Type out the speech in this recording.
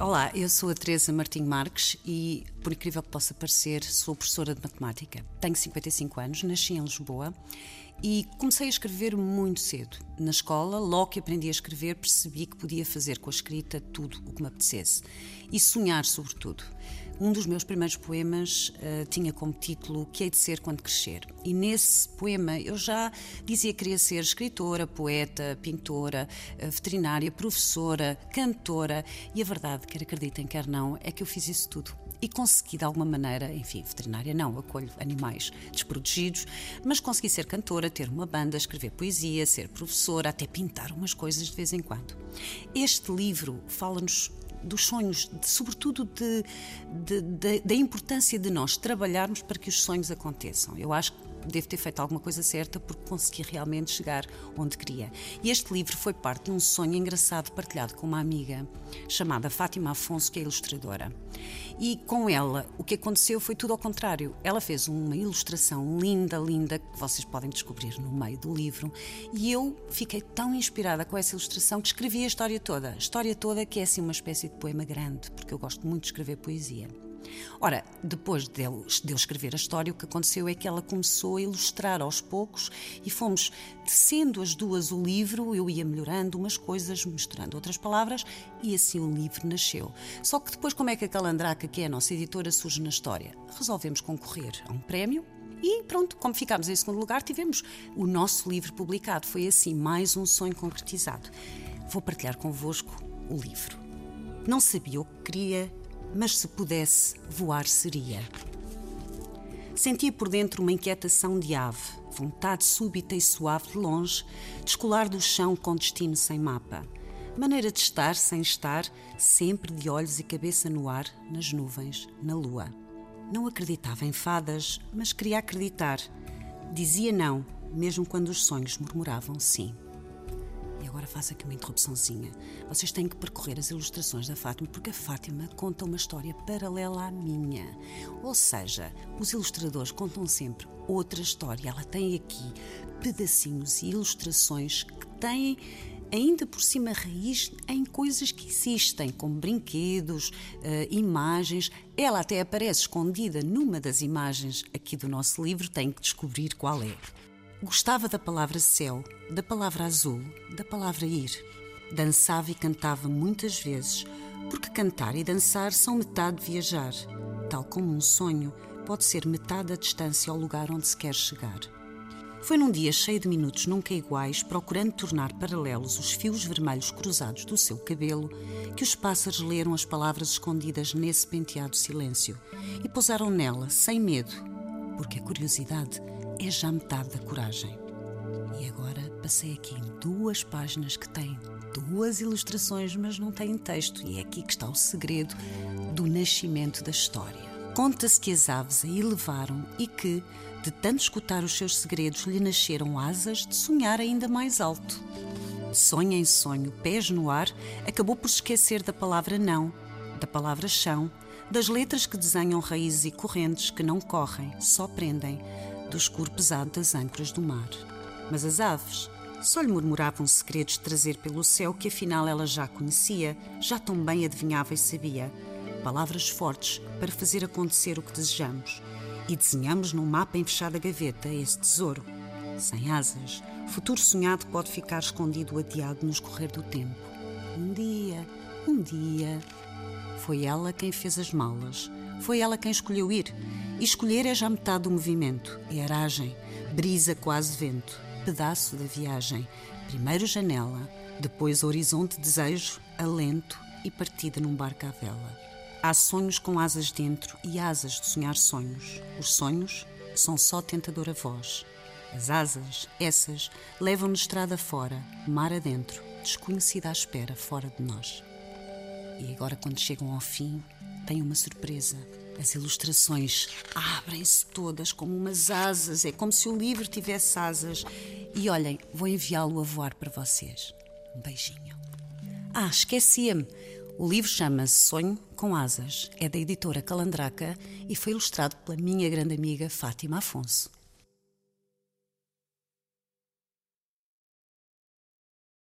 Olá, eu sou a Teresa Martinho Marques e, por incrível que possa parecer, sou professora de matemática. Tenho 55 anos, nasci em Lisboa e comecei a escrever muito cedo. Na escola, logo que aprendi a escrever, percebi que podia fazer com a escrita tudo o que me apetecesse e sonhar, sobretudo. Um dos meus primeiros poemas uh, tinha como título que hei de ser quando crescer. E nesse poema eu já dizia que queria ser escritora, poeta, pintora, uh, veterinária, professora, cantora. E a verdade, quer acreditem, quer não, é que eu fiz isso tudo e consegui de alguma maneira, enfim, veterinária não, acolho animais desprotegidos, mas consegui ser cantora, ter uma banda, escrever poesia, ser professora, até pintar umas coisas de vez em quando. Este livro fala-nos dos sonhos, de, sobretudo de, de, de, da importância de nós trabalharmos para que os sonhos aconteçam. Eu acho que devo ter feito alguma coisa certa porque consegui realmente chegar onde queria. E este livro foi parte de um sonho engraçado partilhado com uma amiga chamada Fátima Afonso, que é ilustradora. E com ela, o que aconteceu foi tudo ao contrário. Ela fez uma ilustração linda, linda, que vocês podem descobrir no meio do livro, e eu fiquei tão inspirada com essa ilustração que escrevi a história toda. A história toda que é assim uma espécie de poema grande, porque eu gosto muito de escrever poesia. Ora, depois de eu, de eu escrever a história, o que aconteceu é que ela começou a ilustrar aos poucos e fomos tecendo as duas o livro, eu ia melhorando umas coisas, misturando outras palavras e assim o livro nasceu. Só que depois, como é que a Calandraca, que é a nossa editora, surge na história? Resolvemos concorrer a um prémio e pronto, como ficámos em segundo lugar, tivemos o nosso livro publicado. Foi assim mais um sonho concretizado. Vou partilhar convosco o livro. Não sabia o que queria, mas se pudesse, voar seria. Sentia por dentro uma inquietação de ave, vontade súbita e suave de longe, descolar do chão com destino sem mapa. Maneira de estar sem estar, sempre de olhos e cabeça no ar, nas nuvens, na lua. Não acreditava em fadas, mas queria acreditar. Dizia não, mesmo quando os sonhos murmuravam sim agora faço aqui uma interrupçãozinha. Vocês têm que percorrer as ilustrações da Fátima, porque a Fátima conta uma história paralela à minha. Ou seja, os ilustradores contam sempre outra história. Ela tem aqui pedacinhos e ilustrações que têm ainda por cima raiz em coisas que existem, como brinquedos, uh, imagens. Ela até aparece escondida numa das imagens aqui do nosso livro, tem que descobrir qual é. Gostava da palavra céu, da palavra azul, da palavra ir. Dançava e cantava muitas vezes, porque cantar e dançar são metade de viajar. Tal como um sonho pode ser metade da distância ao lugar onde se quer chegar. Foi num dia cheio de minutos nunca iguais, procurando tornar paralelos os fios vermelhos cruzados do seu cabelo, que os pássaros leram as palavras escondidas nesse penteado silêncio e pousaram nela, sem medo, porque a curiosidade é já metade da coragem. E agora passei aqui em duas páginas que têm duas ilustrações, mas não têm texto, e é aqui que está o segredo do nascimento da história. Conta-se que as aves a elevaram e que, de tanto escutar os seus segredos, lhe nasceram asas de sonhar ainda mais alto. Sonho em sonho, pés no ar, acabou por se esquecer da palavra não, da palavra chão, das letras que desenham raízes e correntes que não correm, só prendem, do escuro pesado das âncoras do mar. Mas as aves só lhe murmuravam segredos de trazer pelo céu que afinal ela já conhecia, já tão bem adivinhava e sabia. Palavras fortes para fazer acontecer o que desejamos. E desenhamos num mapa em fechada gaveta esse tesouro. Sem asas, futuro sonhado pode ficar escondido adiado no escorrer do tempo. Um dia, um dia. Foi ela quem fez as malas. Foi ela quem escolheu ir e escolher é já metade do movimento, é aragem, brisa quase vento, pedaço da viagem. Primeiro janela, depois horizonte desejo, alento e partida num barco à vela. Há sonhos com asas dentro e asas de sonhar sonhos. Os sonhos são só tentadora voz. As asas, essas, levam-nos estrada fora, mar adentro, desconhecida à espera, fora de nós. E agora, quando chegam ao fim, tem uma surpresa. As ilustrações abrem-se todas como umas asas, é como se o livro tivesse asas. E olhem, vou enviá-lo a voar para vocês. Um beijinho. Ah, esquecia-me. O livro chama-se Sonho com Asas. É da editora Calandraca e foi ilustrado pela minha grande amiga Fátima Afonso.